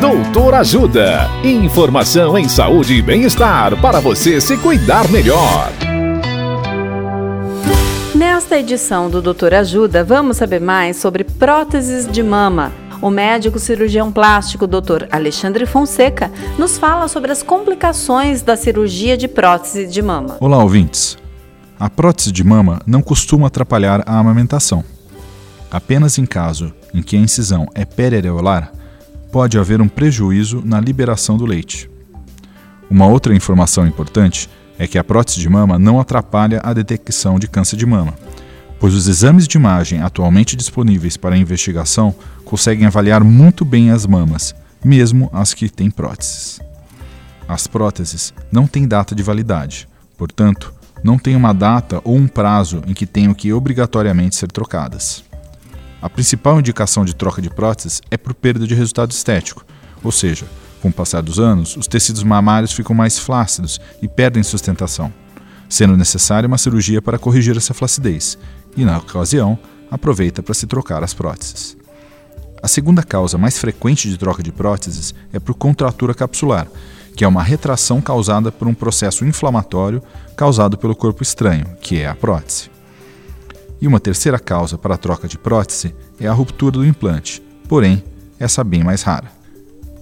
Doutor Ajuda. Informação em saúde e bem-estar para você se cuidar melhor. Nesta edição do Doutor Ajuda, vamos saber mais sobre próteses de mama. O médico cirurgião plástico Dr. Alexandre Fonseca nos fala sobre as complicações da cirurgia de prótese de mama. Olá, ouvintes. A prótese de mama não costuma atrapalhar a amamentação. Apenas em caso em que a incisão é periareolar, pode haver um prejuízo na liberação do leite. Uma outra informação importante é que a prótese de mama não atrapalha a detecção de câncer de mama, pois os exames de imagem atualmente disponíveis para investigação conseguem avaliar muito bem as mamas, mesmo as que têm próteses. As próteses não têm data de validade, portanto, não tem uma data ou um prazo em que tenham que obrigatoriamente ser trocadas. A principal indicação de troca de próteses é por perda de resultado estético, ou seja, com o passar dos anos, os tecidos mamários ficam mais flácidos e perdem sustentação, sendo necessária uma cirurgia para corrigir essa flacidez, e na ocasião, aproveita para se trocar as próteses. A segunda causa mais frequente de troca de próteses é por contratura capsular, que é uma retração causada por um processo inflamatório causado pelo corpo estranho, que é a prótese. E uma terceira causa para a troca de prótese é a ruptura do implante, porém, essa bem mais rara.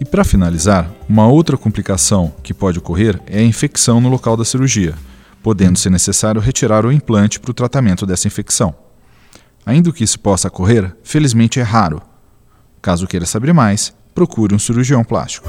E para finalizar, uma outra complicação que pode ocorrer é a infecção no local da cirurgia, podendo ser necessário retirar o implante para o tratamento dessa infecção. Ainda que isso possa ocorrer, felizmente é raro. Caso queira saber mais, procure um cirurgião plástico.